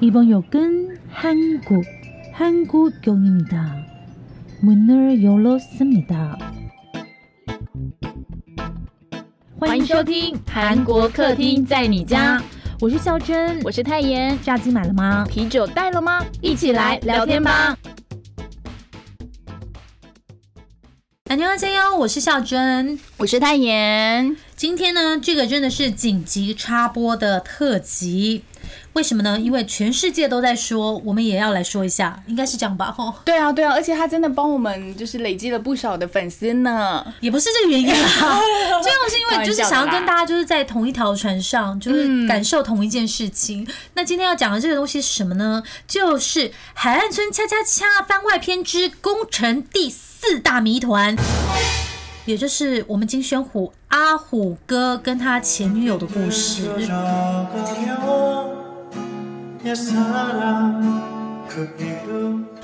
이번 역은 한국, 한국역입니다. 문을 열었습니다. 欢迎收听韩国客厅在你家，我是孝珍，我是泰妍。炸鸡买了吗？啤酒带了吗？一起来聊天吧。 안녕하세요，我是孝珍。我是泰妍。今天呢，这个真的是紧急插播的特辑。 为什么呢？因为全世界都在说，我们也要来说一下，应该是这样吧？吼，对啊，对啊，而且他真的帮我们就是累积了不少的粉丝呢。也不是这个原因啦，主要是因为就是想要跟大家就是在同一条船上，就是感受同一件事情。那今天要讲的这个东西是什么呢？就是《海岸村恰恰恰》番外篇之工程第四大谜团。也就是我们金宣虎阿虎哥跟他前女友的故事。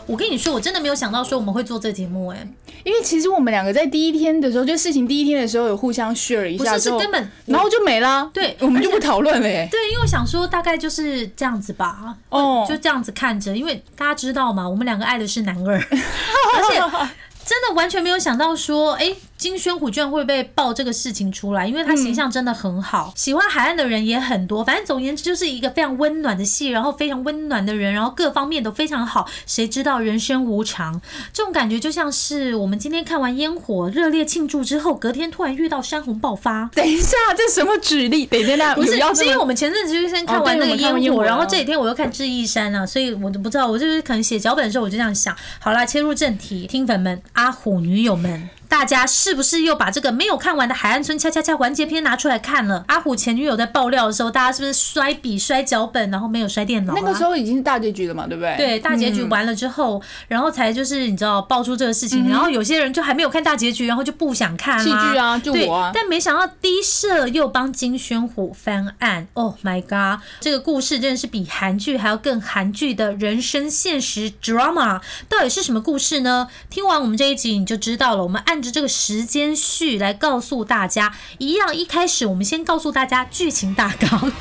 我跟你说，我真的没有想到说我们会做这节目哎，因为其实我们两个在第一天的时候，就事情第一天的时候有互相 share 一下，不是是根本，然后就没了。对，我们就不讨论了哎。对，因为我想说大概就是这样子吧，哦，就这样子看着，因为大家知道嘛，我们两个爱的是男二，而且真的完全没有想到说，哎。金宣虎居然会被爆这个事情出来，因为他形象真的很好，喜欢海岸的人也很多。反正总而言之，就是一个非常温暖的戏，然后非常温暖的人，然后各方面都非常好。谁知道人生无常，这种感觉就像是我们今天看完烟火热烈庆祝之后，隔天突然遇到山洪爆发。等一下，这什么举例？等一下，不是，是因为我们前阵子就先看完那个烟火，然后这几天我又看智异山啊，所以我都不知道。我就是可能写脚本的时候我就这样想。好啦，切入正题，听粉们，阿虎女友们。大家是不是又把这个没有看完的《海岸村恰恰恰》完结篇拿出来看了？阿虎前女友在爆料的时候，大家是不是摔笔、摔脚本，然后没有摔电脑？那个时候已经是大结局了嘛，对不对？对，大结局完了之后，然后才就是你知道爆出这个事情，然后有些人就还没有看大结局，然后就不想看戏剧啊，就我啊。但没想到低社又帮金宣虎翻案，Oh my god！这个故事真的是比韩剧还要更韩剧的人生现实 drama，到底是什么故事呢？听完我们这一集你就知道了。我们按这个时间。序来告诉大家，一样一开始我们先告诉大家剧情大纲。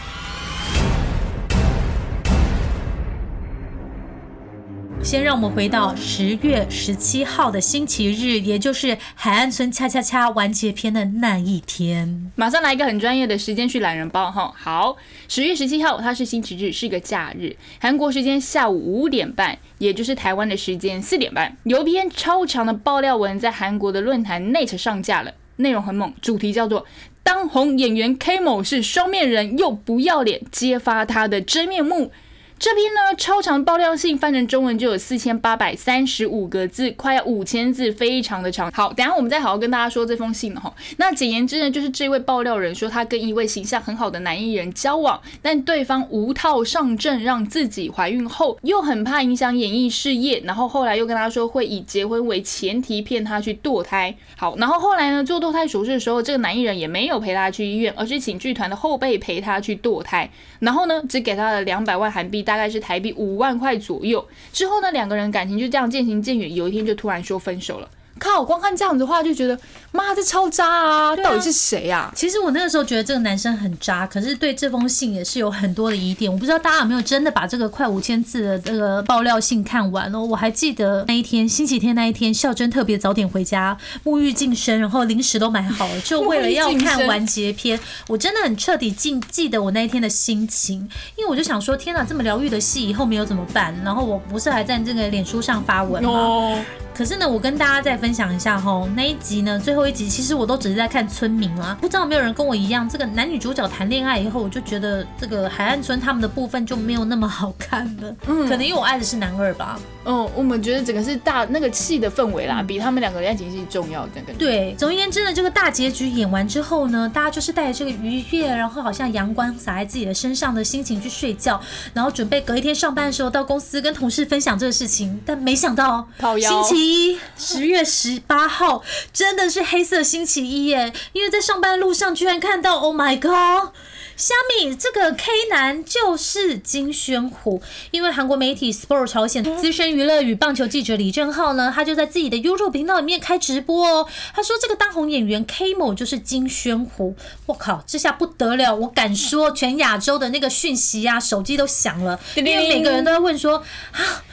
先让我们回到十月十七号的星期日，也就是《海岸村恰恰恰》完结篇的那一天。马上来一个很专业的时间序懒人包哈。好，十月十七号它是星期日，是个假日。韩国时间下午五点半，也就是台湾的时间四点半，有一篇超长的爆料文在韩国的论坛 Net 上架了，内容很猛，主题叫做“当红演员 K 某是双面人又不要脸，揭发他的真面目”。这篇呢超长爆料信翻成中文就有四千八百三十五个字，快要五千字，非常的长。好，等下我们再好好跟大家说这封信哈。那简言之呢，就是这位爆料人说他跟一位形象很好的男艺人交往，但对方无套上阵，让自己怀孕后又很怕影响演艺事业，然后后来又跟他说会以结婚为前提骗他去堕胎。好，然后后来呢做堕胎手术的时候，这个男艺人也没有陪他去医院，而是请剧团的后辈陪他去堕胎，然后呢只给他了两百万韩币。大概是台币五万块左右。之后呢，两个人感情就这样渐行渐远。有一天就突然说分手了。靠，光看这样子的话就觉得，妈，这超渣啊！到底是谁呀？其实我那个时候觉得这个男生很渣，可是对这封信也是有很多的疑点。我不知道大家有没有真的把这个快五千字的这个爆料信看完哦。我还记得那一天，星期天那一天，孝珍特别早点回家，沐浴净身，然后零食都买好了，就为了要看完结篇。我真的很彻底记记得我那一天的心情，因为我就想说，天哪，这么疗愈的戏以后没有怎么办？然后我不是还在这个脸书上发文吗？可是呢，我跟大家再分享一下哈，那一集呢，最后一集其实我都只是在看村民啊，不知道有没有人跟我一样，这个男女主角谈恋爱以后，我就觉得这个海岸村他们的部分就没有那么好看了。嗯，可能因为我爱的是男二吧。嗯，我们觉得整个是大那个戏的氛围啦，比他们两个爱情戏重要的。对，总而言之呢，这个大结局演完之后呢，大家就是带着这个愉悦，然后好像阳光洒在自己的身上的心情去睡觉，然后准备隔一天上班的时候到公司跟同事分享这个事情，但没想到星期。一十月十八号真的是黑色星期一耶！因为在上班路上居然看到，Oh my God！虾米这个 K 男就是金宣虎，因为韩国媒体 Sport 朝鲜资深娱乐与棒球记者李正浩呢，他就在自己的 YouTube 频道里面开直播哦。他说这个当红演员 K 某就是金宣虎，我靠，这下不得了！我敢说，全亚洲的那个讯息啊，手机都响了，因为每个人都在问说啊。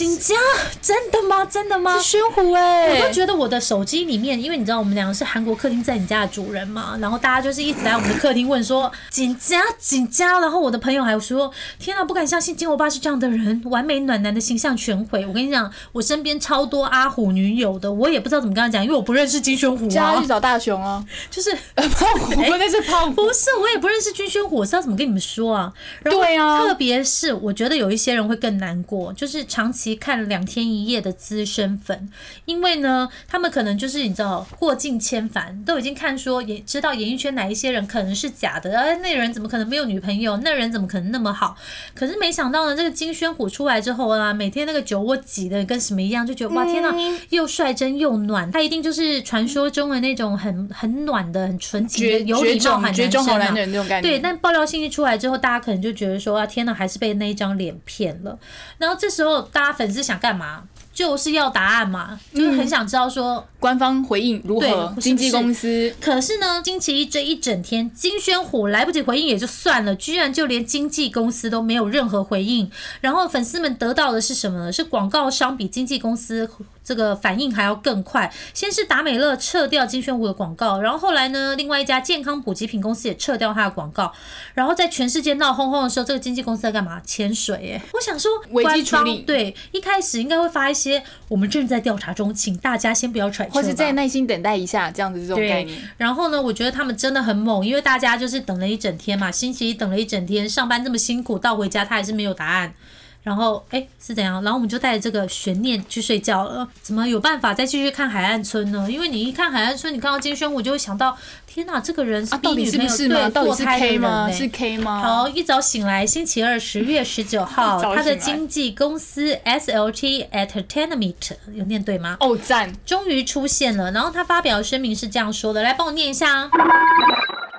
金家真的吗？真的吗？是宣虎哎、我都觉得我的手机里面，因为你知道我们两个是韩国客厅在你家的主人嘛，然后大家就是一直来我们的客厅问说锦家锦家，然后我的朋友还说天啊，不敢相信金欧巴是这样的人，完美暖男的形象全毁。我跟你讲，我身边超多阿虎女友的，我也不知道怎么跟他讲，因为我不认识金宣虎啊叫他去，找大雄啊，就是胖虎，那是胖虎。不是，我也不认识金宣虎，我知道怎么跟你们说啊？然后对啊特别是我觉得有一些人会更难过，就是长期看两天一夜的资深粉，因为呢，他们可能就是你知道过尽千帆，都已经看说也知道演艺圈哪一些人可能是假的，哎，那人怎么可能没有女朋友？那人怎么可能那么好？可是没想到呢，这个金宣虎出来之后啊，每天那个酒窝挤的跟什么一样，就觉得哇天呐，又率真又暖，他一定就是传说中的那种很很暖的、很纯情的有礼貌喊绝种绝种好男生啊。男人那种感觉。对，但爆料信息出来之后，大家可能就觉得说啊，天呐，还是被那一张脸骗了。然后这时候大家粉丝想干嘛？就是要答案嘛，就是很想知道说，官方回应如何？经纪公司可是呢，星期一这一整天，金宣虎来不及回应也就算了，居然就连经纪公司都没有任何回应。然后粉丝们得到的是什么呢？是广告商比经纪公司这个反应还要更快。先是达美乐撤掉金宣虎的广告，然后后来呢，另外一家健康补给品公司也撤掉它的广告。然后在全世界闹哄哄的时候，这个经纪公司在干嘛？潜水 哎！我想说，危机官方处理对一开始应该会发一些我们正在调查中，请大家先不要揣测吧，或是再耐心等待一下，这样子这种概对念。，然后呢，我觉得他们真的很猛，因为大家就是等了一整天嘛，星期一等了一整天，上班这么辛苦，到回家他还是没有答案。然后，哎，是怎样？然后我们就带着这个悬念去睡觉了。怎么有办法再继续看海岸村呢？因为你一看海岸村，你看到金宣虎，就会想到，天哪，这个人是啊，到底是逼女朋友不是吗？对到底是堕胎的 K 人吗？呢是 K 吗？好，一早醒来，星期二十月十九号，他的经纪公司 SLT Entertainment 有念对吗？哦，赞！终于出现了。然后他发表的声明是这样说的，来帮我念一下啊。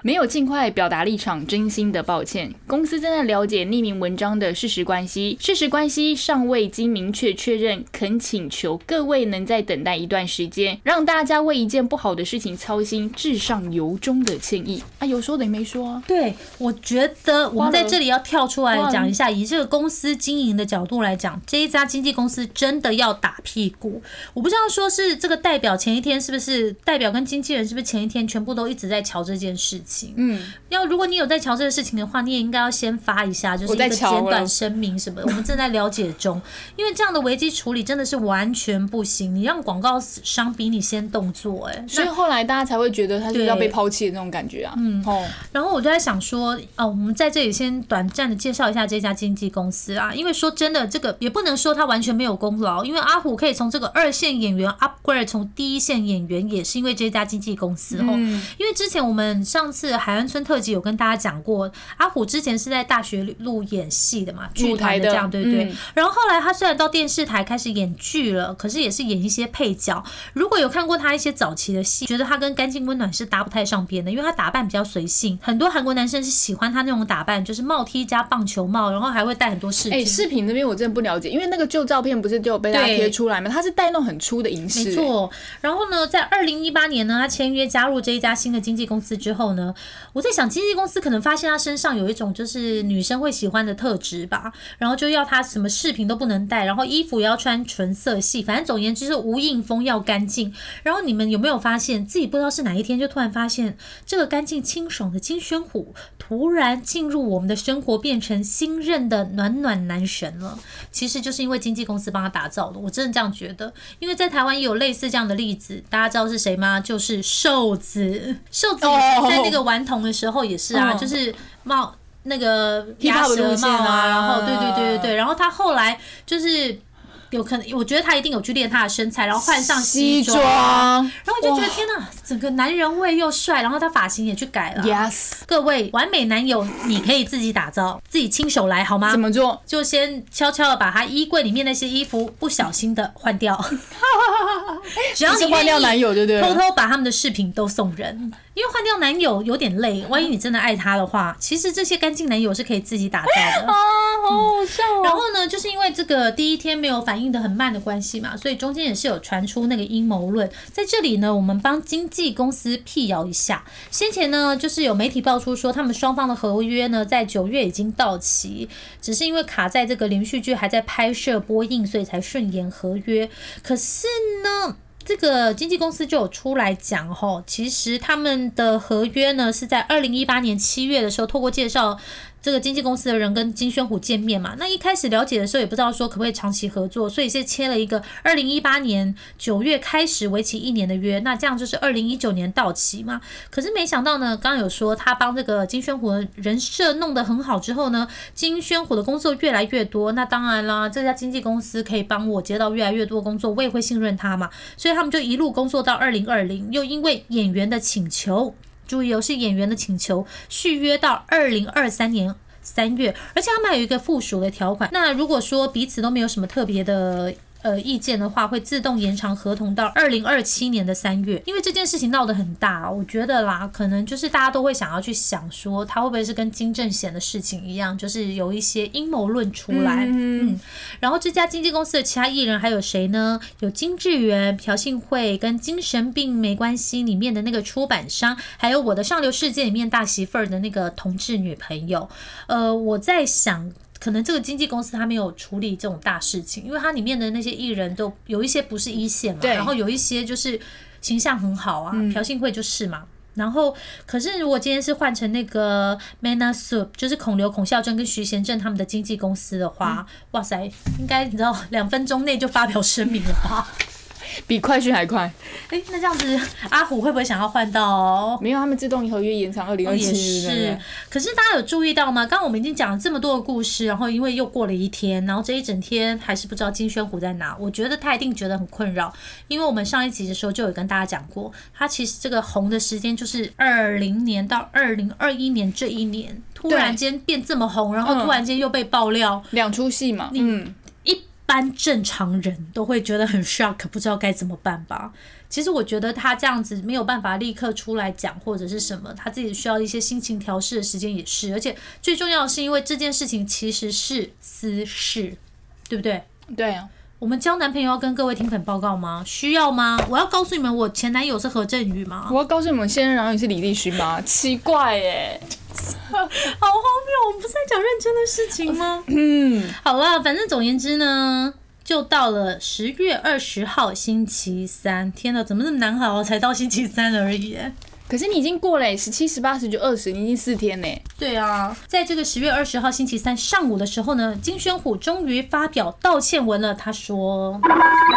没有尽快表达立场，真心的抱歉。公司正在了解匿名文章的事实关系，事实关系尚未经明确确认，恳请求各位能再等待一段时间，让大家为一件不好的事情操心，至上由衷的歉意。啊，有说等于没说啊。对，我觉得我们在这里要跳出来讲一下，以这个公司经营的角度来讲，这一家经纪公司真的要打屁股。我不知道说是这个代表前一天是不是代表跟经纪人是不是前一天全部都一直在瞧这件事情。嗯，要如果你有在瞧这个事情的话，你也应该要先发一下，就是一个简短声明什么的，我们正在了解中。因为这样的危机处理真的是完全不行，你让广告商比你先动作、哎，所以后来大家才会觉得他是对要被抛弃的那种感觉啊。嗯，哦，然后我就在想说，哦，我们在这里先短暂的介绍一下这家经纪公司啊，因为说真的，这个也不能说他完全没有功劳，因为阿虎可以从这个二线演员 upgrade 从第一线演员，也是因为这家经纪公司哦。嗯因为之前我们上次海岸村特辑有跟大家讲过，阿虎之前是在大学路演戏的嘛，剧台的团的这样，对不对？嗯然后后来他虽然到电视台开始演剧了，可是也是演一些配角。如果有看过他一些早期的戏，觉得他跟干净温暖是搭不太上边的，因为他打扮比较随性。很多韩国男生是喜欢他那种打扮，就是帽 T 加棒球帽，然后还会戴很多饰品哎、品。视频这边我真的不了解，因为那个旧照片不是就有被大家贴出来吗？他是戴那种很粗的银饰、没错，然后呢，在二零一八年呢，他签约加入这一家新的经纪公司之后呢，我在想，经纪公司可能发现他身上有一种就是女生会喜欢的特质吧，然后就要他什么饰品都不能戴，然后衣服也要穿纯色系，反正总而言之是无印风要干净。然后你们有没有发现自己不知道是哪一天就突然发现这个干净清爽的金宣虎突然进入我们的生活，变成新任的暖暖男神了？其实就是因为经纪公司帮他打造的，我真的这样觉得。因为在台湾也有类似这样的例子，大家知道是谁吗？就是瘦子，瘦子在那个顽童的时候也是啊，哦就是帽那个鸭舌帽啊。然后对对对对对，然后他后来就是。有可能，我觉得他一定有去练他的身材，然后换上西装，装，然后我就觉得哇。天哪，整个男人味又帅，然后他发型也去改了。Yes，各位完美男友，你可以自己打造，自己亲手来好吗怎？么做？就先悄悄的把他衣柜里面那些衣服不小心的换掉，只要是换掉男友，对不对？偷偷把他们的饰品都送人，因为换掉男友有点累，万一你真的爱他的话，其实这些干净男友是可以自己打造的。啊，好好笑哦。然后呢，就是因为这个第一天没有反应的很慢的关系嘛，所以中间也是有传出那个阴谋论。在这里呢，我们帮经纪公司辟谣一下。先前呢，就是有媒体爆出说，他们双方的合约呢，在九月已经到期，只是因为卡在这个连续剧还在拍摄播映，所以才顺延合约。可是呢，这个经纪公司就有出来讲吼，其实他们的合约呢是在二零一八年七月的时候，透过介绍这个经纪公司的人跟金宣虎见面嘛。那一开始了解的时候也不知道说可不可以长期合作，所以是签了一个二零一八年九月开始为期一年的约，那这样就是二零一九年到期嘛。可是没想到呢，刚刚有说他帮这个金宣虎的人设弄得很好之后呢，金宣虎的工作越来越多，那当然啦，这家经纪公司可以帮我接到越来越多工作，我也会信任他嘛，所以他们就一路工作到二零二零，又因为演员的请求，注意哦，是演员的请求，续约到二零二三年。三月，而且他们还有一个附属的条款。那如果说彼此都没有什么特别的呃意见的话，会自动延长合同到二零二七年的三月。因为这件事情闹得很大，我觉得啦，可能就是大家都会想要去想说，他会不会是跟金正贤的事情一样，就是有一些阴谋论出来。嗯，然后这家经纪公司的其他艺人还有谁呢？有金智媛、朴信惠跟《精神病没关系》里面的那个出版商，还有《我的上流世界》里面大媳妇儿的那个同志女朋友。呃，我在想。可能这个经纪公司他没有处理这种大事情，因为它里面的那些艺人都有一些不是一线嘛，然后有一些就是形象很好啊，朴信惠就是嘛。然后，可是如果今天是换成那个 Mana Soup，就是孔刘、孔孝真跟徐贤正他们的经纪公司的话，哇塞，应该你知道两分钟内就发表声明了吧？比快讯还快。哎，那这样子阿虎会不会想要换到？没有，他们自动合约延长二零二七，是，可是大家有注意到吗？刚刚我们已经讲了这么多的故事，然后因为又过了一天，然后这一整天还是不知道金宣虎在哪。我觉得他一定觉得很困扰，因为我们上一集的时候就有跟大家讲过，他其实这个红的时间就是二零年到二零二一年这一年，突然间变这么红，然后嗯突然间又被爆料，两出戏嘛。嗯，一般正常人都会觉得很 shock，不知道该怎么办吧。其实我觉得他这样子没有办法立刻出来讲或者是什么，他自己需要一些心情调试的时间也是，而且最重要的是因为这件事情其实是私事，对不对？对啊。我们交男朋友要跟各位听粉报告吗？需要吗？我要告诉你们，我前男友是何振宇吗？我要告诉你们，现任男友是李立勋吗？奇怪耶。好荒谬！我们不是在讲认真的事情吗？嗯，好了，反正总言之呢，就到了十月二十号星期三。天哪，怎么那么难熬啊？才到星期三而已耶。可是你已经过了十七、十八、十九、二十，你已经四天呢。对啊，在这个十月二十号星期三上午的时候呢，金宣虎终于发表道歉文了。他说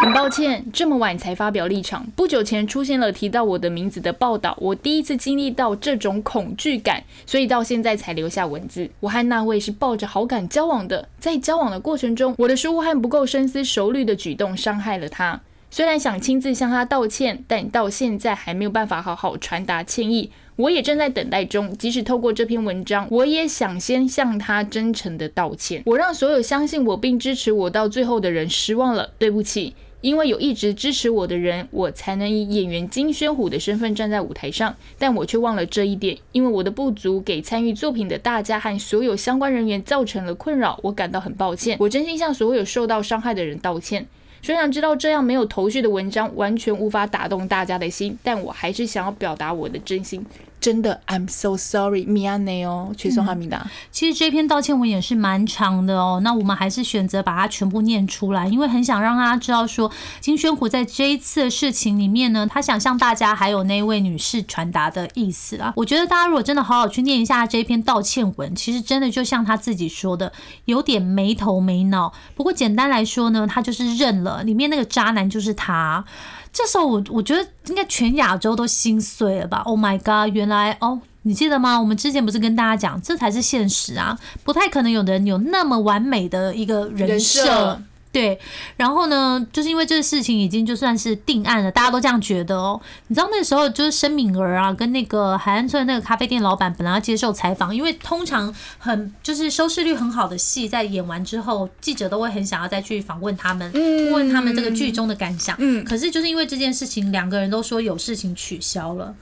很抱歉，这么晚才发表立场。不久前出现了提到我的名字的报道，我第一次经历到这种恐惧感，所以到现在才留下文字。我和那位是抱着好感交往的，在交往的过程中，我的疏忽和不够深思熟虑的举动伤害了他。虽然想亲自向他道歉，但到现在还没有办法好好传达歉意。我也正在等待中，即使透过这篇文章，我也想先向他真诚的道歉。我让所有相信我并支持我到最后的人失望了，对不起。因为有一直支持我的人，我才能以演员金宣虎的身份站在舞台上，但我却忘了这一点。因为我的不足，给参与作品的大家和所有相关人员造成了困扰，我感到很抱歉。我真心向所有受到伤害的人道歉。虽然知道这样没有头绪的文章完全无法打动大家的心，但我还是想要表达我的真心。真的，I'm so sorry，米安内哦，去送哈米达。其实这篇道歉文也是蛮长的哦，那我们还是选择把它全部念出来，因为很想让大家知道说，金宣虎在这一次的事情里面呢，他想向大家还有那位女士传达的意思啊。我觉得大家如果真的好好去念一下这篇道歉文，其实真的就像他自己说的，有点没头没脑。不过简单来说呢，他就是认了，里面那个渣男就是他。这时候我我觉得应该全亚洲都心碎了吧？Oh my god！原来哦，你记得吗？我们之前不是跟大家讲，这才是现实啊，不太可能有的人有那么完美的一个人设。对，然后呢，就是因为这个事情已经就算是定案了，大家都这样觉得哦。你知道那时候就是申敏儿啊，跟那个海岸村那个咖啡店老板本来要接受采访，因为通常很就是收视率很好的戏，在演完之后，记者都会很想要再去访问他们，问他们这个剧中的感想。嗯，可是就是因为这件事情，两个人都说有事情取消了。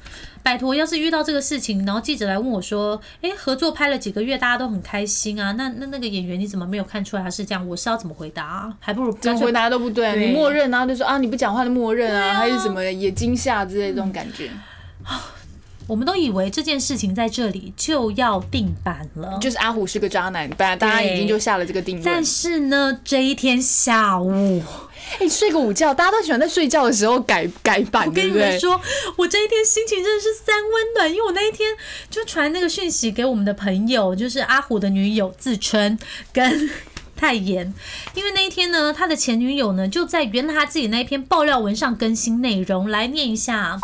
拜托，要是遇到这个事情，然后记者来问我说：“哎，合作拍了几个月，大家都很开心啊，那那那个演员你怎么没有看出来他是这样？我是要怎么回答啊？还不如怎么回答都不对，你默认啊，就说啊你不讲话就默认啊，还是什么也惊吓之类这种感觉。我们都以为这件事情在这里就要定版了，就是阿虎是个渣男，本来大家已经就下了这个定论。但是呢，这一天下午。哎，睡个午觉，大家都喜欢在睡觉的时候改改版，我跟你们说，我这一天心情真的是三温暖，因为我那一天就传那个讯息给我们的朋友，就是阿虎的女友自称跟 泰妍，因为那一天呢，他的前女友呢就在原来他自己那一篇爆料文上更新内容，来念一下。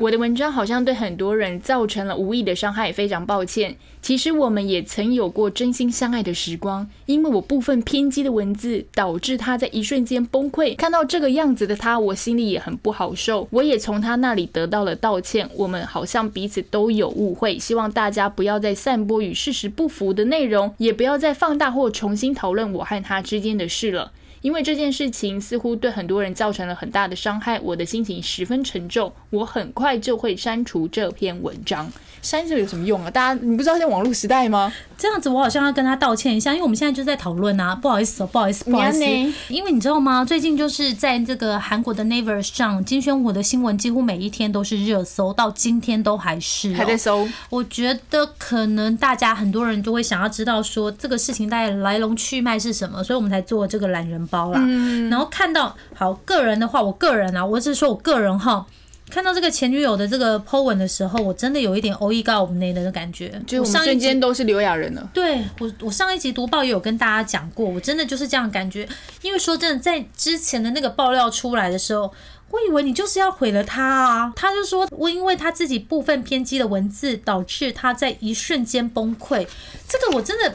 我的文章好像对很多人造成了无意的伤害，非常抱歉。其实我们也曾有过真心相爱的时光，因为我部分偏激的文字导致他在一瞬间崩溃。看到这个样子的他，我心里也很不好受。我也从他那里得到了道歉。我们好像彼此都有误会，希望大家不要再散播与事实不符的内容，也不要再放大或重新讨论我和他之间的事了。因为这件事情似乎对很多人造成了很大的伤害，我的心情十分沉重。我很快就会删除这篇文章。删这有什么用啊？大家你不知道现在网络时代吗？这样子我好像要跟他道歉一下，因为我们现在就在讨论啊，不好意思哦，不好意思，不好意思。因为你知道吗？最近就是在这个韩国的 Naver 上，金宣虎的新闻几乎每一天都是热搜，到今天都还是还在搜。我觉得可能大家很多人都会想要知道说这个事情大概来龙去脉是什么，所以我们才做这个懒人包啦。嗯。然后看到好个人的话，我个人啊，我只是说我个人哈。看到这个前女友的这个 po 文的时候，我真的有一点欧一告我们内的感觉。就我们瞬间都是刘亚人了。对我，我上一集读报也有跟大家讲过，我真的就是这样感觉。因为说真的，在之前的那个爆料出来的时候，我以为你就是要毁了他啊。他就说我因为他自己部分偏激的文字，导致他在一瞬间崩溃。这个我真的，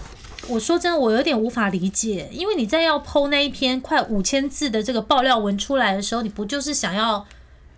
我说真的，我有点无法理解。因为你在要 po 那一篇快五千字的这个爆料文出来的时候，你不就是想要？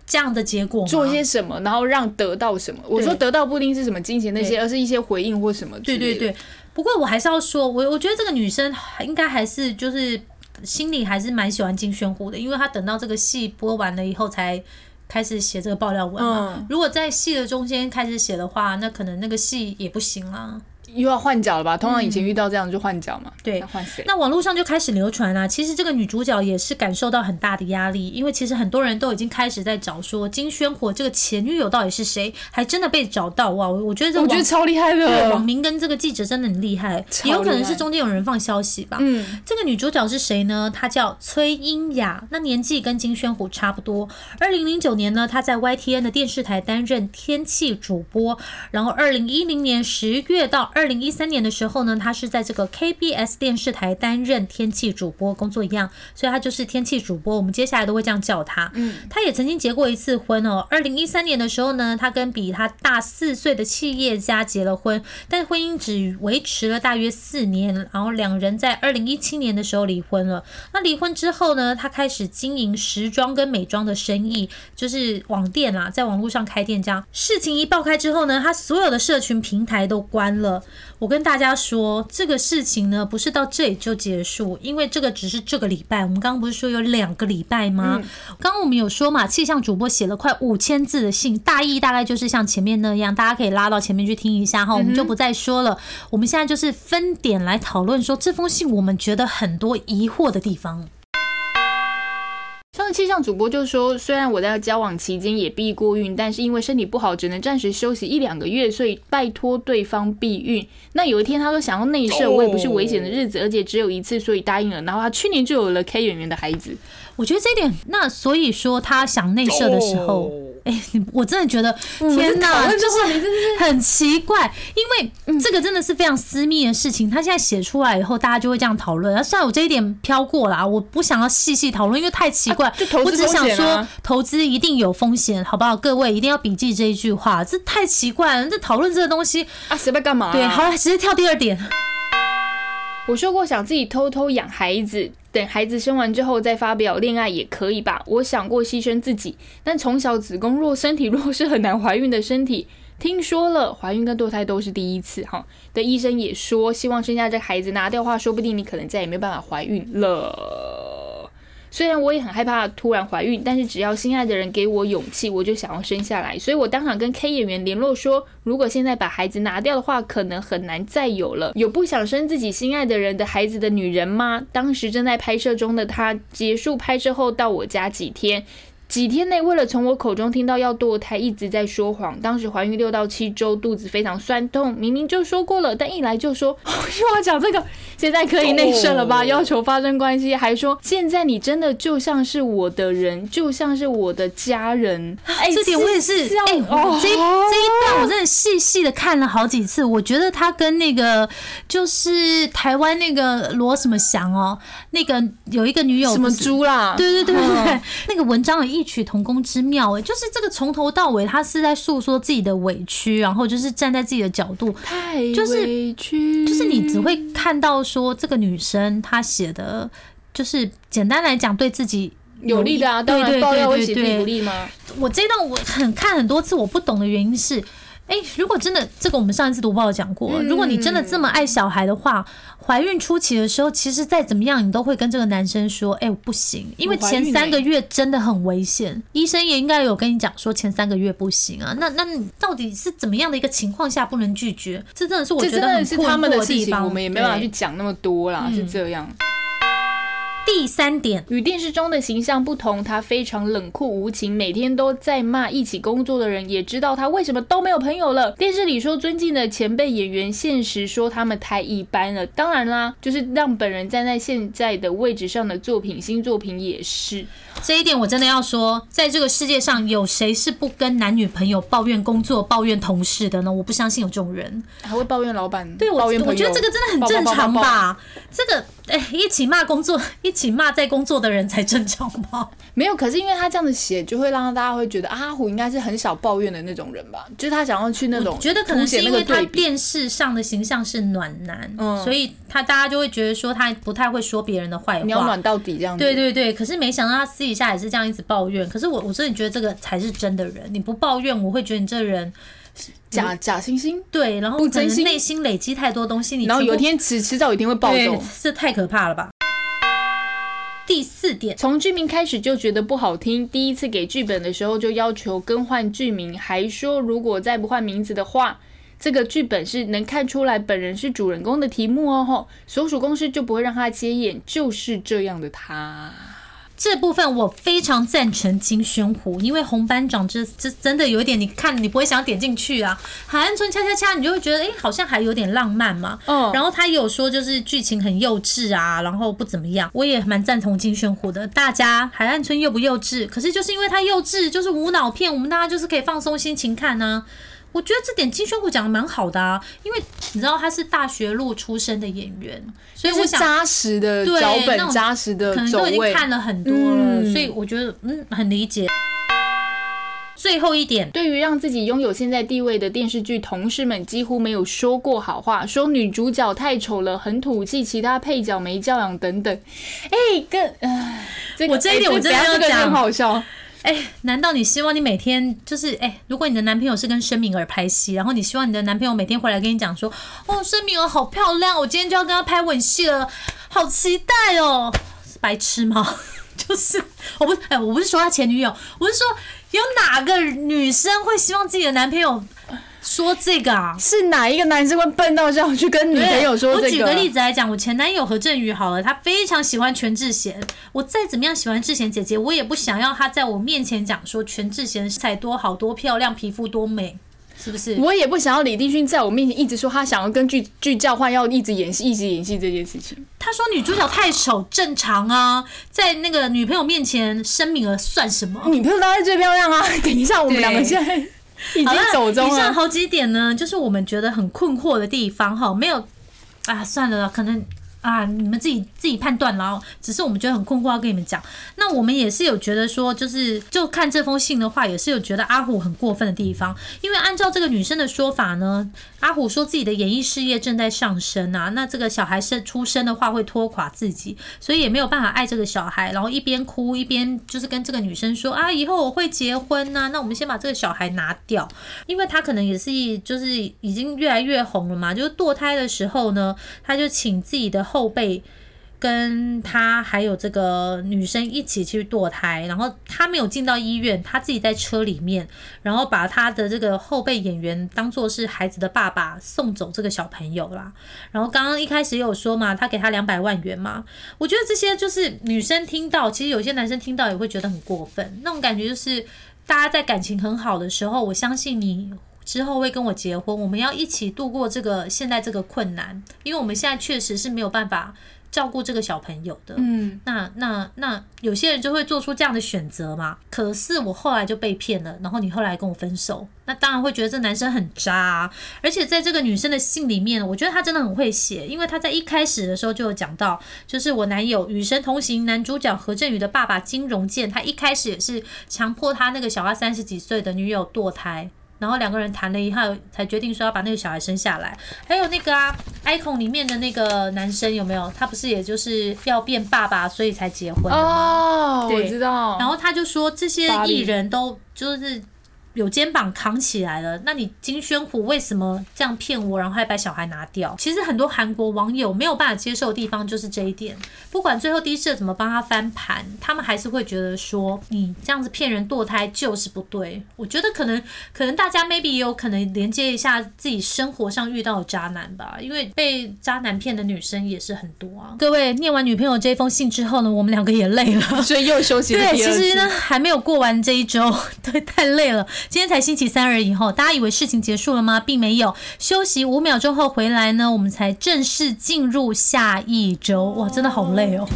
这样的结果，做些什么，然后让得到什么？我说得到不一定是什么金钱那些，而是一些回应或什么。对对对。不过我还是要说，我我觉得这个女生应该还是就是心里还是蛮喜欢金宣虎的，因为她等到这个戏播完了以后才开始写这个爆料文嘛。如果在戏的中间开始写的话，那可能那个戏也不行了。又要换角了吧？通常以前遇到这样就换角嘛。对，换谁？那网络上就开始流传啊。其实这个女主角也是感受到很大的压力，因为其实很多人都已经开始在找说金宣火这个前女友到底是谁，还真的被找到哇！我觉得这我觉得超厉害的，网民跟这个记者真的很厉害，也有可能是中间有人放消息吧。嗯，这个女主角是谁呢？她叫崔英雅，那年纪跟金宣虎差不多。二零零九年呢，她在 YTN 的电视台担任天气主播，然后二零一零年十月到二。二零一三年的时候呢，他是在这个 KBS 电视台担任天气主播工作一样，所以他就是天气主播。我们接下来都会这样叫他。嗯，他也曾经结过一次婚哦。二零一三年的时候呢，他跟比他大四岁的企业家结了婚，但婚姻只维持了大约四年，然后两人在二零一七年的时候离婚了。那离婚之后呢，他开始经营时装跟美妆的生意，就是网店啦，在网络上开店。这样事情一爆开之后呢，他所有的社群平台都关了。我跟大家说，这个事情呢，不是到这里就结束，因为这个只是这个礼拜。我们刚刚不是说有两个礼拜吗？刚刚我们有说嘛，气象主播写了快五千字的信，大意大概就是像前面那样，大家可以拉到前面去听一下哈，我们就不再说了。我们现在就是分点来讨论，说这封信我们觉得很多疑惑的地方。上次气象主播就说，虽然我在交往期间也避过孕，但是因为身体不好，只能暂时休息一两个月，所以拜托对方避孕。那有一天他说想要内射，我也不是危险的日子，而且只有一次，所以答应了。然后他去年就有了 K 演员的孩子。我觉得这一点，那所以说他想内射的时候。哎，我真的觉得天哪，就是很奇怪，因为这个真的是非常私密的事情。他现在写出来以后，大家就会这样讨论。算了，我这一点飘过啦，我不想要细细讨论，因为太奇怪。我只想说，投资一定有风险，好不好？各位一定要笔记这一句话，这太奇怪了。这讨论这个东西啊，谁在干嘛？对，好了，直接跳第二点。我说过想自己偷偷养孩子，等孩子生完之后再发表恋爱也可以吧。我想过牺牲自己，但从小子宫弱、身体弱是很难怀孕的身体。听说了，怀孕跟堕胎都是第一次哈。的医生也说，希望生下这孩子拿掉话，说不定你可能再也没有办法怀孕了。虽然我也很害怕突然怀孕，但是只要心爱的人给我勇气，我就想要生下来。所以我当场跟 K 演员联络说，如果现在把孩子拿掉的话，可能很难再有了。有不想生自己心爱的人的孩子的女人吗？当时正在拍摄中的她，结束拍摄后到我家几天。几天内，为了从我口中听到要堕胎，一直在说谎。当时怀孕六到七周，肚子非常酸痛，明明就说过了，但一来就说 又要讲这个。现在可以内射了吧？要求发生关系，还说现在你真的就像是我的人，就像是我的家人。哎，这点我也是。哎，这这一段我真的细细的看了好几次。我觉得他跟那个就是台湾那个罗什么祥哦，那个有一个女友什么猪啦？对对对对对，那个文章的异曲同工之妙哎，就是这个从头到尾他是在诉说自己的委屈，然后就是站在自己的角度，太委屈，就是你只会看到说这个女生她写的，就是简单来讲对自己有利的啊，当然爆料会写自己不利吗？我这段我很看很多次，我不懂的原因是。哎，如果真的这个，我们上一次读报讲过，如果你真的这么爱小孩的话，怀孕初期的时候，其实再怎么样，你都会跟这个男生说，哎，我不行，因为前三个月真的很危险。医生也应该有跟你讲说，前三个月不行啊。那那你到底是怎么样的一个情况下不能拒绝？这真的是我觉得很困惑的地方。我们也没办法去讲那么多啦，是这样。第三点，与电视中的形象不同，他非常冷酷无情，每天都在骂一起工作的人，也知道他为什么都没有朋友了。电视里说尊敬的前辈演员，现实说他们太一般了。当然啦，就是让本人站在现在的位置上的作品，新作品也是。这一点我真的要说，在这个世界上有谁是不跟男女朋友抱怨工作、抱怨同事的呢？我不相信有这种人，还会抱怨老板。对我，我觉得这个真的很正常吧？这个。哎，一起骂工作，一起骂在工作的人才正常吧？没有，可是因为他这样子写，就会让大家会觉得阿虎应该是很少抱怨的那种人吧？就是他想要去那种，觉得可能是因为他电视上的形象是暖男，嗯，所以他大家就会觉得说他不太会说别人的坏话，你要暖到底这样。对对对，可是没想到他私底下也是这样一直抱怨。可是我我真的觉得这个才是真的人，你不抱怨，我会觉得你这人。假假惺惺，对，然后可能内心累积太多东西，你然后有一天迟迟早有一天会暴走，这太可怕了吧？第四点，从剧名开始就觉得不好听，第一次给剧本的时候就要求更换剧名，还说如果再不换名字的话，这个剧本是能看出来本人是主人公的题目哦吼，所属公司就不会让他接演，就是这样的他。这部分我非常赞成金宣虎，因为红班长这这真的有一点，你看你不会想点进去啊。海岸村恰恰恰，你就会觉得哎，好像还有点浪漫嘛。嗯。然后他有说就是剧情很幼稚啊，然后不怎么样。我也蛮赞同金宣虎的。大家海岸村幼不幼稚？可是就是因为它幼稚，就是无脑片，我们大家就是可以放松心情看呢。我觉得这点金宣虎讲的蛮好的啊，因为你知道他是大学路出身的演员，所以我想扎实的脚本、扎实的可能都已经看了很多了，所以我觉得嗯很理解。最后一点，对于让自己拥有现在地位的电视剧同事们，几乎没有说过好话，说女主角太丑了，很土气，其他配角没教养等等。哎，跟哎，我这一点我真的要讲，很好笑。哎，难道你希望你每天就是哎？如果你的男朋友是跟申敏儿拍戏，然后你希望你的男朋友每天回来跟你讲说，哦，申敏儿好漂亮，我今天就要跟她拍吻戏了，好期待哦！白痴吗？就是我不哎，我不是说他前女友，我是说有哪个女生会希望自己的男朋友？说这个啊，是哪一个男生会笨到这样去跟女朋友说这个？我举个例子来讲，我前男友何振宇好了，他非常喜欢全智贤。我再怎么样喜欢智贤姐姐，我也不想要他在我面前讲说全智贤身材多好多漂亮，皮肤多美，是不是？我也不想要李帝勋在我面前一直说他想要跟剧剧交换，要一直演戏，一直演戏这件事情。他说女主角太丑，正常啊，在那个女朋友面前申敏儿算什么？女朋友当然最漂亮啊！等一下，我们两个现在。已经走中了。以上好几点呢，就是我们觉得很困惑的地方哈。没有啊，算了，可能啊，你们自己自己判断啦。只是我们觉得很困惑，要跟你们讲。那我们也是有觉得说，就是就看这封信的话，也是有觉得阿虎很过分的地方。因为按照这个女生的说法呢，阿虎说自己的演艺事业正在上升啊，那这个小孩生出生的话会拖垮自己，所以也没有办法爱这个小孩。然后一边哭一边就是跟这个女生说啊，以后我会结婚呐，那我们先把这个小孩拿掉，因为他可能也是就是已经越来越红了嘛。就是堕胎的时候呢，他就请自己的。后辈跟他还有这个女生一起去堕胎，然后他没有进到医院，他自己在车里面，然后把他的这个后备演员当做是孩子的爸爸送走这个小朋友啦。然后刚刚一开始有说嘛，他给他两百万元嘛，我觉得这些就是女生听到，其实有些男生听到也会觉得很过分，那种感觉就是大家在感情很好的时候，我相信你。之后会跟我结婚，我们要一起度过这个现在这个困难，因为我们现在确实是没有办法照顾这个小朋友的。嗯，那那那有些人就会做出这样的选择嘛。可是我后来就被骗了，然后你后来跟我分手，那当然会觉得这男生很渣。而且在这个女生的信里面，我觉得她真的很会写，因为她在一开始的时候就有讲到，就是我男友与神同行男主角何振宇的爸爸金荣健，他一开始也是强迫他那个小他三十几岁的女友堕胎。然后两个人谈了一下，才决定说要把那个小孩生下来。还有那个啊，icon 里面的那个男生有没有？他不是也就是要变爸爸，所以才结婚的吗？哦，我知道。然后他就说这些艺人都就是。有肩膀扛起来了，那你金宣虎为什么这样骗我，然后还把小孩拿掉？其实很多韩国网友没有办法接受的地方就是这一点。不管最后第一社怎么帮他翻盘，他们还是会觉得说你这样子骗人堕胎就是不对。我觉得可能可能大家 maybe 也有可能连接一下自己生活上遇到的渣男吧，因为被渣男骗的女生也是很多啊。各位念完女朋友这封信之后呢，我们两个也累了，所以又休息了。对，其实呢还没有过完这一周，对，太累了。今天才星期三而已，后大家以为事情结束了吗？并没有，休息五秒钟后回来呢，我们才正式进入下一周。哇，真的好累哦。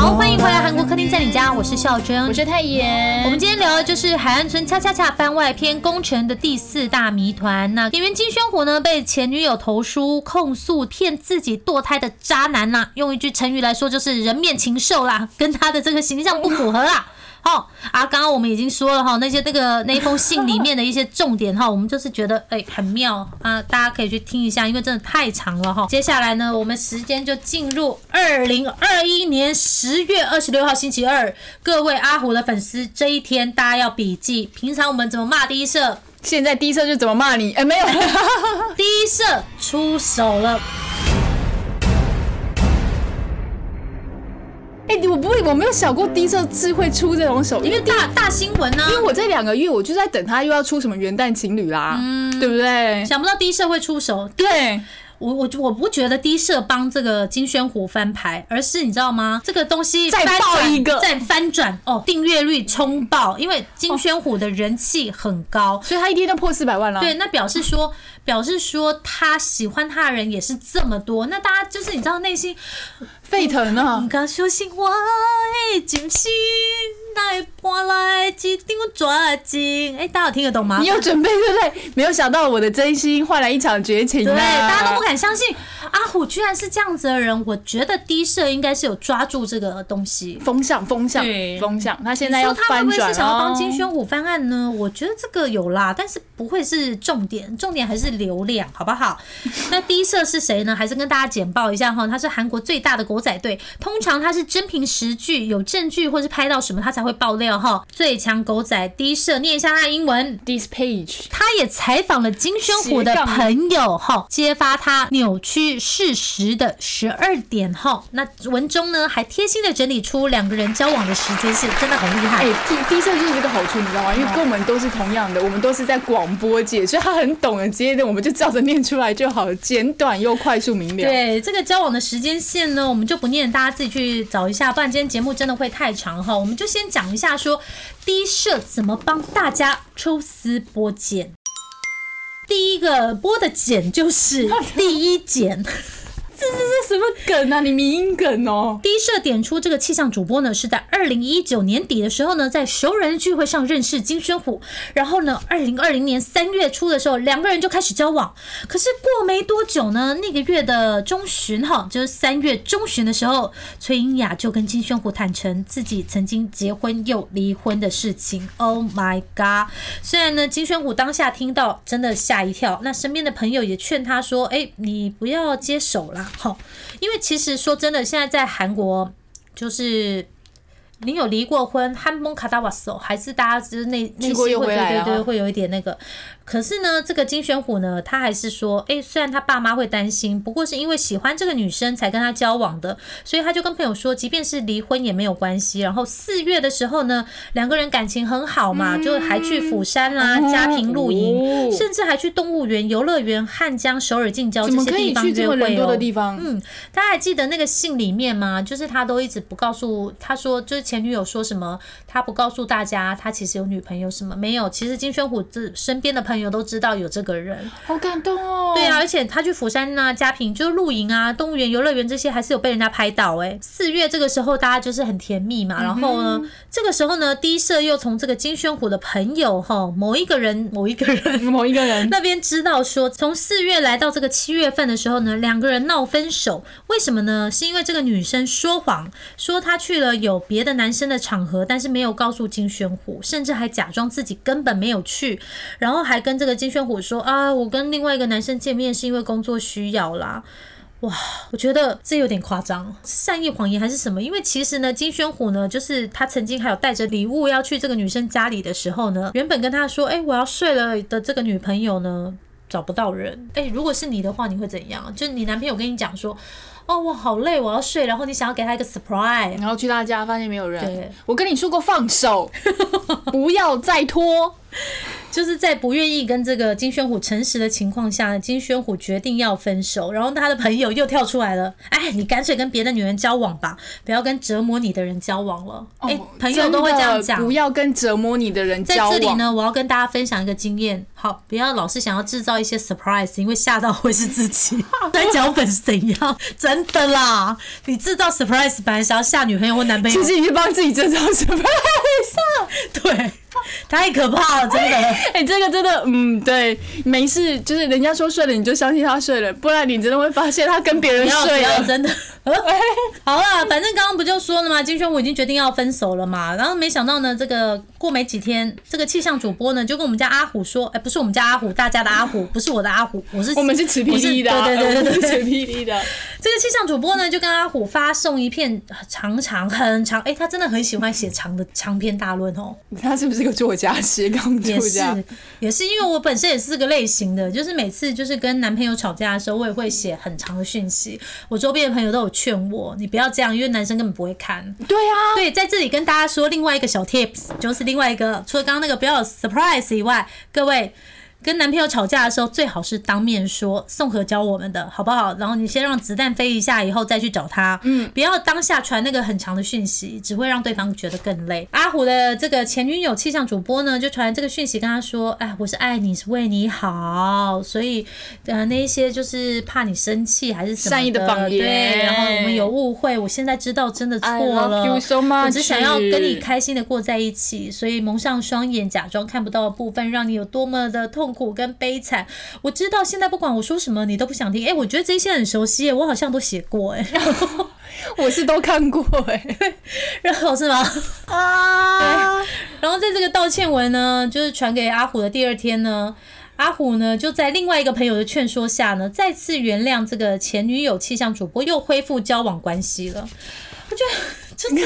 好，欢迎回来韩国客厅在你家，我是孝珍，我是泰妍。我们今天聊的就是海岸村恰恰恰番外篇工程的第四大谜团。那演员金宣虎呢，被前女友投书控诉骗自己堕胎的渣男呐，用一句成语来说就是人面禽兽啦，跟他的这个形象不符合啦。好啊，刚刚我们已经说了哈，那些那个 那封信里面的一些重点哈，我们就是觉得哎很妙啊，大家可以去听一下，因为真的太长了哈。接下来呢，我们时间就进入二零二一年十月二十六号星期二，各位阿虎的粉丝，这一天大家要笔记。平常我们怎么骂第一社，现在第一社就怎么骂你？哎，没有，第一社出手了。哎，我不会，我没有想过低社是会出这种手，因为大大新闻呢。因为我这两个月我就在等他又要出什么元旦情侣啦，对不对？想不到低社会出手，对。我我我不觉得低社帮这个金宣虎翻牌，而是你知道吗？这个东西再爆一个，再翻转哦，订阅率冲爆，因为金宣虎的人气很高，所以他一天都破四百万了。对，那表示说，表示说他喜欢他的人也是这么多，那大家就是你知道内心沸腾啊！刚相信我已经心。来搬来几张抓紧，哎，大家有听得懂吗？你有准备对不对？没有想到我的真心换来一场绝情，对，大家都不敢相信阿虎居然是这样子的人。我觉得低社应该是有抓住这个东西，风向，风向，风向。他现在要翻转是想要帮金宣虎翻案呢？我觉得这个有啦，但是不会是重点，重点还是流量，好不好？那低社是谁呢？还是跟大家简报一下哈，他是韩国最大的狗仔队，通常他是真凭实据，有证据或是拍到什么，他才。会爆料哈，最强狗仔低社念一下他的英文。This page，他也采访了金宣虎的朋友哈，揭发他扭曲事实的十二点哈。那文中呢还贴心的整理出两个人交往的时间线，真的很厉害。哎，低低社就是这个好处，你知道吗？因为跟我们都是同样的，我们都是在广播界，所以他很懂的，直接的我们就照着念出来就好了，简短又快速明了。对，这个交往的时间线呢，我们就不念，大家自己去找一下，不然今天节目真的会太长哈。我们就先。讲一下，说第一设怎么帮大家抽丝剥茧。第一个剥的茧就是第一茧，这这这什么梗啊，你迷梗哦。第一社点出这个气象主播呢，是在二零一九年底的时候呢，在熟人聚会上认识金宣虎，然后呢，二零二零年三月初的时候，两个人就开始交往。可是过没多久呢，那个月的中旬哈，就是三月中旬的时候，崔英雅就跟金宣虎坦诚自己曾经结婚又离婚的事情。Oh my god！虽然呢，金宣虎当下听到真的吓一跳，那身边的朋友也劝他说：“哎，你不要接手啦，好，因为其实说真的，现在在韩国就是。”你有离过婚，汉蒙卡达瓦手，还是大家就是内内心会对对对，会有一点那个。可是呢，这个金宣虎呢，他还是说，哎，虽然他爸妈会担心，不过是因为喜欢这个女生才跟他交往的，所以他就跟朋友说，即便是离婚也没有关系。然后四月的时候呢，两个人感情很好嘛，就还去釜山啦、家庭露营，哦甚至还去动物园、游乐园、汉江、首尔近郊这些地方以去这么约会哦人多的。地方？嗯，大家还记得那个信里面吗？就是他都一直不告诉，他说就是前女友说什么，他不告诉大家他其实有女朋友什么没有。其实金宣虎这身边的朋友都知道有这个人。好感动哦。对啊，，而且他去釜山啊、嘉平就是露营啊、动物园、游乐园这些，还是有被人家拍到哎、四月这个时候，大家就是很甜蜜嘛。然后呢，这个时候呢，第一社又从这个金宣虎的朋友哈某一个人某一个人 某一个人那边知道说，从四月来到这个七月份的时候呢，两个人闹分手，为什么呢？是因为这个女生说谎，说她去了有别的男生的场合，但是没有告诉金宣虎，甚至还假装自己根本没有去，然后还跟这个金宣虎说啊，我跟另外一个男生见面是因为工作需要啦。哇，我觉得这有点夸张，善意谎言还是什么？因为其实呢，金宣虎呢，就是他曾经还有带着礼物要去这个女生家里的时候呢，原本跟他说，哎、我要睡了的这个女朋友呢，找不到人。哎、如果是你的话，你会怎样？就你男朋友跟你讲说，哦，我好累，我要睡，然后你想要给他一个 surprise，然后去他家发现没有人。对，我跟你说过放手，不要再拖。就是在不愿意跟这个金宣虎诚实的情况下，金宣虎决定要分手，然后他的朋友又跳出来了，哎，你干脆跟别的女人交往吧，不要跟折磨你的人交往了。哎、哦朋友都会这样讲不。要跟折磨你的人在交往。这里呢，我要跟大家分享一个经验，好，不要老是想要制造一些 surprise，因为吓到会是自己。在脚本是怎样？真的啦，你制造 surprise 本来想要吓女朋友或男朋友其，实你是帮自己制造 surprise。对，太可怕了，真的。哎、这个真的，嗯，对，没事，就是人家说睡了，你就相信他睡了，不然你真的会发现他跟别人睡了。真的。好了，反正刚刚不就说了吗？金宣虎已经决定要分手了嘛。然后没想到呢，这个过没几天，这个气象主播呢就跟我们家阿虎说，哎、不是我们家阿虎，大家的阿虎，不是我的阿虎，我是我们是持霹雳的啊、对对对对。这个气象主播呢，就跟阿虎发送一片长长很长，哎、他真的很喜欢写长的长篇大论哦。他是不是个作家？斜杠也是作家？也是，因为我本身也是这个类型的，就是每次就是跟男朋友吵架的时候，我也会写很长的讯息。我周边的朋友都有劝我，你不要这样，因为男生根本不会看。对啊，对，在这里跟大家说另外一个小 tips，就是另外一个，除了刚刚那个不要有 surprise 以外，各位。跟男朋友吵架的时候，最好是当面说，宋和教我们的，好不好？然后你先让子弹飞一下，以后再去找他。嗯，不要当下传那个很长的讯息，只会让对方觉得更累。阿虎的这个前女友气象主播呢，就传这个讯息跟他说：“哎，我是爱你，是为你好，所以呃那一些就是怕你生气还是什么善意的谎言对，然后我们有误会，我现在知道真的错 I love 了。you so much 我只想要跟你开心的过在一起，所以蒙上双眼，假装看不到的部分，让你有多么的痛苦跟悲惨。我知道现在不管我说什么，你都不想听。哎、我觉得这些很熟悉耶，我好像都写过哎，我是都看过哎、然后是吗？啊，然后在这个道歉文呢，就是传给阿虎的第二天呢，阿虎呢就在另外一个朋友的劝说下呢，再次原谅这个前女友气象主播，又恢复交往关系了。我觉得就是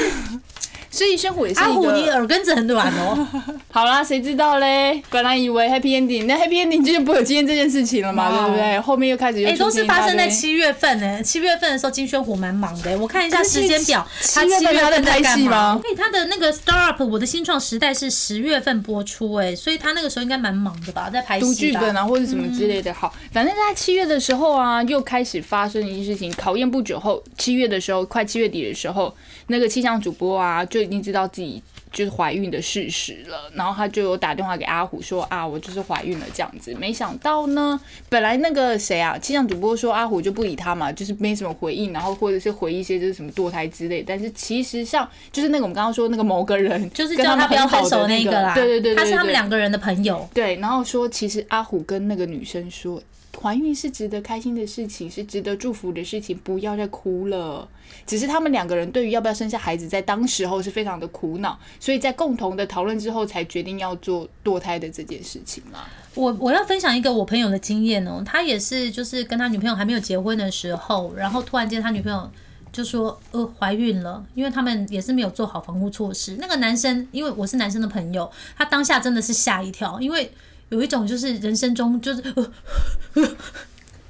所以生活也是阿虎，你耳根子很软哦。好啦，谁知道嘞？本来以为 happy ending，那 happy ending 就不会有今天这件事情了嘛，对不对？后面又开始又哎、都是发生在堆七月份呢。七月份的时候，金宣虎蛮忙的。我看一下时间表，七他七月份他在干拍戏吗嘛？对，他的那个《Star Up 我的新创时代》是十月份播出，哎，所以他那个时候应该蛮忙的吧，在拍读戏读。剧本啊，或者什么之类的。好，反正在七月的时候啊，又开始发生一件事情。考验不久后，七月的时候，快七月底的时候，那个气象主播啊，就已经知道自己就是怀孕的事实了，然后他就有打电话给阿虎说啊，我就是怀孕了这样子。没想到呢，本来那个谁啊，气象主播说阿虎就不理他嘛，就是没什么回应，然后或者是回一些就是什么堕胎之类。但是其实像就是那个我们刚刚说那个某个人，就是叫他不要分手那个啦，对对对，他是他们两个人的朋友。对，然后说其实阿虎跟那个女生说。怀孕是值得开心的事情，是值得祝福的事情，不要再哭了。只是他们两个人对于要不要生下孩子，在当时候是非常的苦恼，所以在共同的讨论之后，才决定要做堕胎的这件事情嘛。我我要分享一个我朋友的经验哦，他也是就是跟他女朋友还没有结婚的时候，然后突然间他女朋友就说呃怀孕了，因为他们也是没有做好防护措施。那个男生因为我是男生的朋友，他当下真的是吓一跳，因为。有一种就是人生中就是。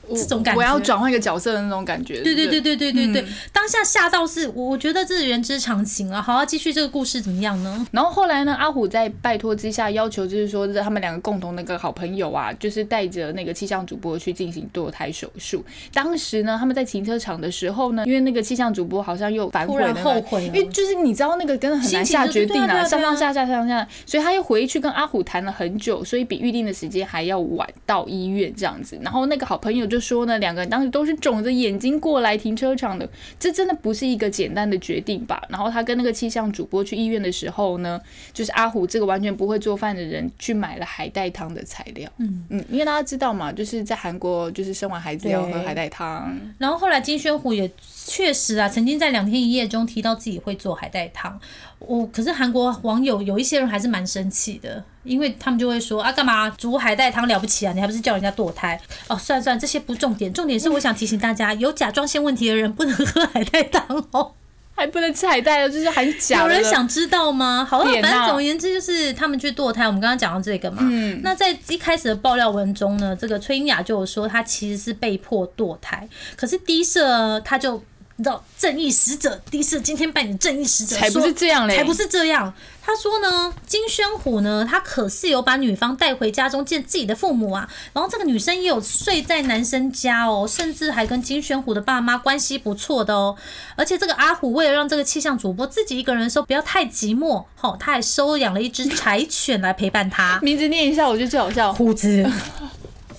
这种感觉，我要转换一个角色的那种感觉。对对对对对对对，当下吓到是，我觉得这是人之常情啊。好，继续这个故事怎么样呢？然后后来呢，阿虎在拜托之下，要求就是说，他们两个共同那个好朋友啊，就是带着那个气象主播去进行堕胎手术。当时呢，他们在停车场的时候呢，因为那个气象主播好像又反悔了，后悔，因为就是你知道那个真的很难下决定啊，上上下下上上下，所以他又回去跟阿虎谈了很久，所以比预定的时间还要晚到医院这样子。然后那个好朋友就说呢，两个人。当时都是肿着眼睛过来停车场的，这真的不是一个简单的决定吧？然后他跟那个气象主播去医院的时候呢，就是阿虎这个完全不会做饭的人去买了海带汤的材料。嗯嗯，因为大家知道嘛，就是在韩国，就是生完孩子要喝海带汤。然后后来金宣虎也确实啊，曾经在两天一夜中提到自己会做海带汤。我可是韩国网友有一些人还是蛮生气的，因为他们就会说啊，干嘛煮海带汤了不起啊？你还不是叫人家堕胎？哦，算了算了，这些不重点，重点是我想提醒大家，有甲状腺问题的人不能喝海带汤哦，还不能吃海带哦，就是很假。有人想知道吗？好了，反正总而言之就是他们去堕胎。我们刚刚讲到这个嘛，嗯，那在一开始的爆料文中呢，这个崔英雅就有说她其实是被迫堕胎，可是第一社他就。你知道正义使者第一次今天扮演正义使者，才不是这样嘞，才不是这样。他说呢，金宣虎呢，他可是有把女方带回家中见自己的父母啊，然后这个女生也有睡在男生家哦，甚至还跟金宣虎的爸妈关系不错的哦。而且这个阿虎为了让这个气象主播自己一个人的时候不要太寂寞，吼，他还收养了一只柴犬来陪伴他。名字念一下，我觉得最好笑，虎子。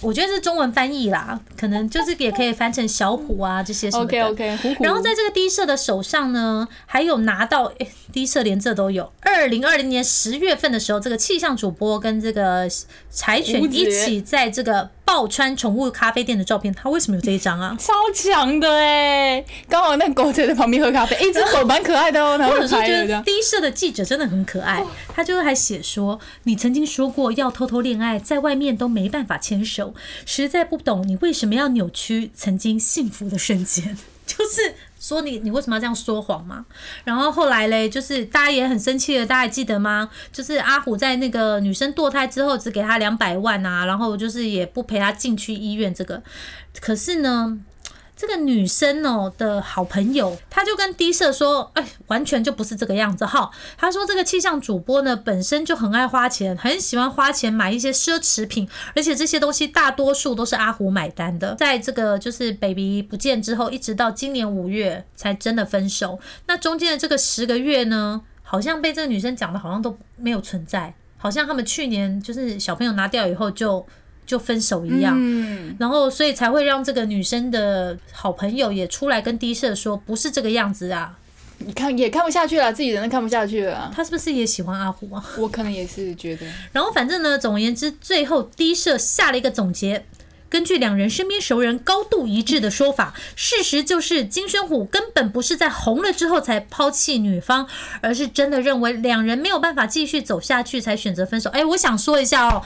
我觉得是中文翻译啦，可能就是也可以翻成小虎啊这些什么的。OK OK。然后在这个低社的手上呢，还有拿到低社连这都有。二零二零年十月份的时候，这个气象主播跟这个柴犬一起在这个。爆穿宠物咖啡店的照片，他为什么有这一张啊？超强的哎！刚好那狗在旁边喝咖啡，一只狗蛮可爱的哦。或者说，觉得第一社的记者真的很可爱，他就还写说：“你曾经说过要偷偷恋爱，在外面都没办法牵手，实在不懂你为什么要扭曲曾经幸福的瞬间。”就是。说你你为什么要这样说谎嘛？然后后来嘞，就是大家也很生气的，大家还记得吗？就是阿虎在那个女生堕胎之后，只给他两百万啊，然后就是也不陪他进去医院。这个，可是呢？这个女生哦的好朋友，她就跟低社说：“哎，完全就不是这个样子哈。”她说：“这个气象主播呢，本身就很爱花钱，很喜欢花钱买一些奢侈品，而且这些东西大多数都是阿虎买单的。在这个就是 baby 不见之后，一直到今年五月才真的分手。那中间的这个十个月呢，好像被这个女生讲的，好像都没有存在，好像他们去年就是小朋友拿掉以后就。”就分手一样，嗯然后所以才会让这个女生的好朋友也出来跟低社说，不是这个样子啊！你看也看不下去了，自己人都看不下去了。他是不是也喜欢阿虎啊？我可能也是觉得。然后反正呢，总而言之，最后低社下了一个总结：根据两人身边熟人高度一致的说法，事实就是金宣虎根本不是在红了之后才抛弃女方，而是真的认为两人没有办法继续走下去，才选择分手。哎，我想说一下哦。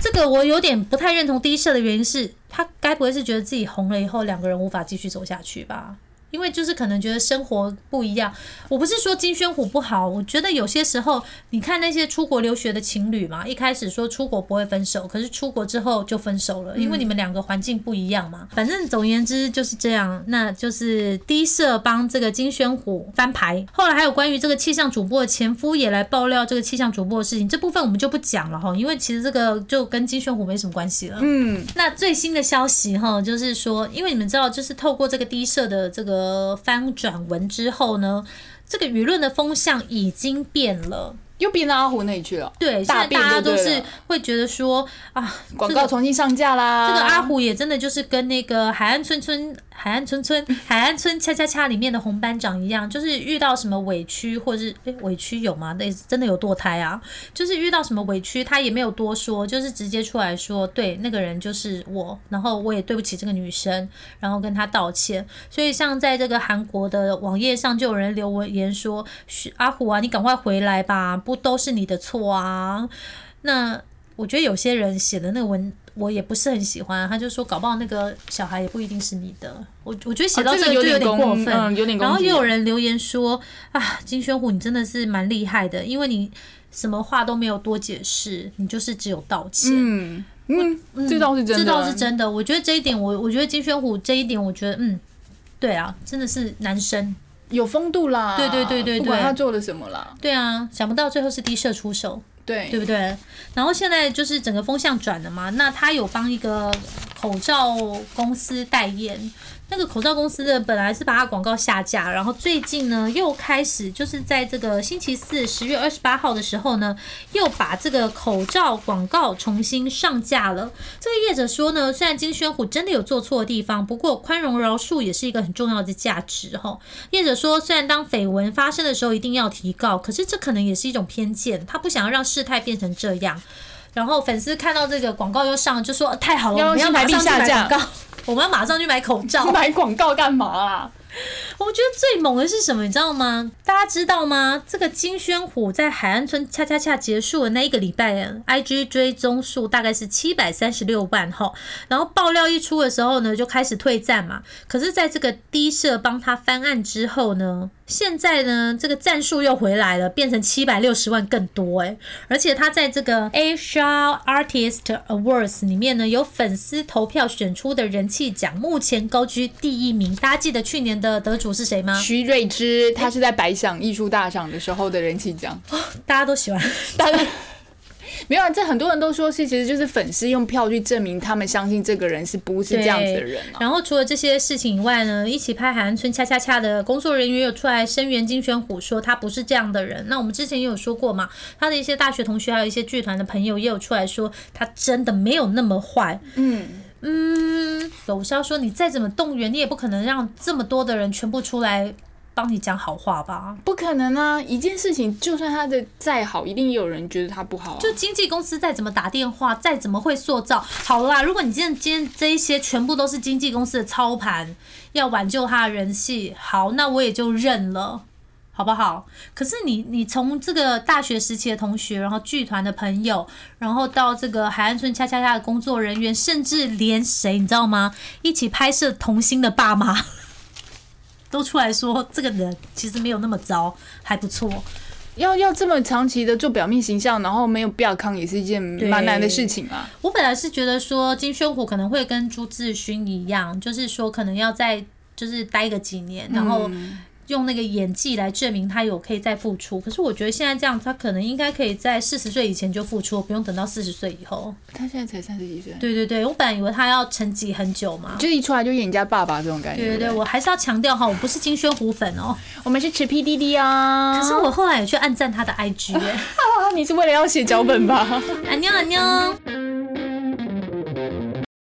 这个我有点不太认同第一社的原因是，他该不会是觉得自己红了以后，两个人无法继续走下去吧？因为就是可能觉得生活不一样，我不是说金宣虎不好，我觉得有些时候你看那些出国留学的情侣嘛，一开始说出国不会分手，可是出国之后就分手了，因为你们两个环境不一样嘛。反正总而言之就是这样，那就是低社帮这个金宣虎翻牌。后来还有关于这个气象主播的前夫也来爆料这个气象主播的事情，这部分我们就不讲了哈，因为其实这个就跟金宣虎没什么关系了。嗯，那最新的消息哈，就是说，因为你们知道，就是透过这个低社的这个。个翻转文之后呢，这个舆论的风向已经变了。又变到阿虎那里去了。对，现在大家都是会觉得说啊，广告重新上架啦。这个阿虎也真的就是跟那个海岸村村、海岸村村、海岸村恰恰恰里面的红班长一样，就是遇到什么委屈，或是诶委屈有吗？那真的有堕胎啊？就是遇到什么委屈，他也没有多说，就是直接出来说，对，那个人就是我，然后我也对不起这个女生，然后跟他道歉。所以像在这个韩国的网页上，就有人留言说：“是阿虎啊，你赶快回来吧，不都是你的错啊？”那我觉得有些人写的那个文，我也不是很喜欢。他就说，搞不好那个小孩也不一定是你的。我我觉得写到啊这个就有点过分，有点攻然后击又有人留言说啊，金宣虎你真的是蛮厉害的，因为你什么话都没有多解释，你就是只有道歉。嗯嗯，这倒是真的，这倒是真的。我觉得这一点，我我觉得金宣虎这一点，我觉得嗯，对啊，真的是男生。有风度啦。对对对对不管对他做了什么啦。对啊，想不到最后是低射出手。对对不对？然后现在就是整个风向转了嘛，那他有帮一个口罩公司代言。那个口罩公司的本来是把它广告下架，然后最近呢又开始就是在这个星期四十月二十八号的时候呢，又把这个口罩广告重新上架了。这个业者说呢，虽然金宣虎真的有做错的地方，不过宽容饶恕也是一个很重要的价值哈。业者说，虽然当绯闻发生的时候一定要提告，可是这可能也是一种偏见，他不想要让事态变成这样。然后粉丝看到这个广告又上，就说太好了，我们要马上下架我们要马上去买口罩。买广告干嘛啊？我觉得最猛的是什么，你知道吗？大家知道吗？这个金宣虎在海岸村恰恰恰结束的那一个礼拜，IG 追踪数大概是七百三十六万吼。然后爆料一出的时候呢，就开始退战嘛。可是，在这个低社帮他翻案之后呢，现在呢，这个战术又回来了，变成七百六十万更多哎。而且他在这个 Asia Artist Awards 里面呢，有粉丝投票选出的人气奖，目前高居第一名。大家记得去年的得主是谁吗？徐瑞芝，他是在百想艺术大赏的时候的人气奖，大家都喜欢。大家。没有啊，这很多人都说是，其实就是粉丝用票去证明他们相信这个人是不是这样子的人啊。然后除了这些事情以外呢，一起拍海岸村恰恰恰的工作人员有出来声援金宣虎，说他不是这样的人。那我们之前也有说过嘛，他的一些大学同学还有一些剧团的朋友也有出来说，他真的没有那么坏。嗯，嗯，有是要说你再怎么动员，你也不可能让这么多的人全部出来帮你讲好话吧？不可能啊！一件事情，就算他的再好，一定也有人觉得他不好、啊。就经纪公司再怎么打电话，再怎么会塑造，好啦。如果你今天今天这一些全部都是经纪公司的操盘，要挽救他的人气，好，那我也就认了。好不好？可是你，你从这个大学时期的同学，然后剧团的朋友，然后到这个海岸村恰恰恰的工作人员，甚至连谁你知道吗？一起拍摄童星的爸妈，都出来说这个人其实没有那么糟，还不错。要要这么长期的做表面形象，然后没有必要康，也是一件蛮难的事情啊。我本来是觉得说金宣虎可能会跟朱志勋一样，就是说可能要在就是待个几年，然后嗯用那个演技来证明他有可以再复出。可是我觉得现在这样，他可能应该可以在四十岁以前就复出，不用等到四十岁以后。他现在才三十几岁，对对对，我本来以为他要沉寂很久嘛。就一出来就演人家爸爸这种感觉。对对对，我还是要强调哈，我不是金宣虎粉哦。我们是吃 PDD 啊。可是我后来也去暗赞他的 IG 哎、啊，你是为了要写脚本吧？安 妞安妞。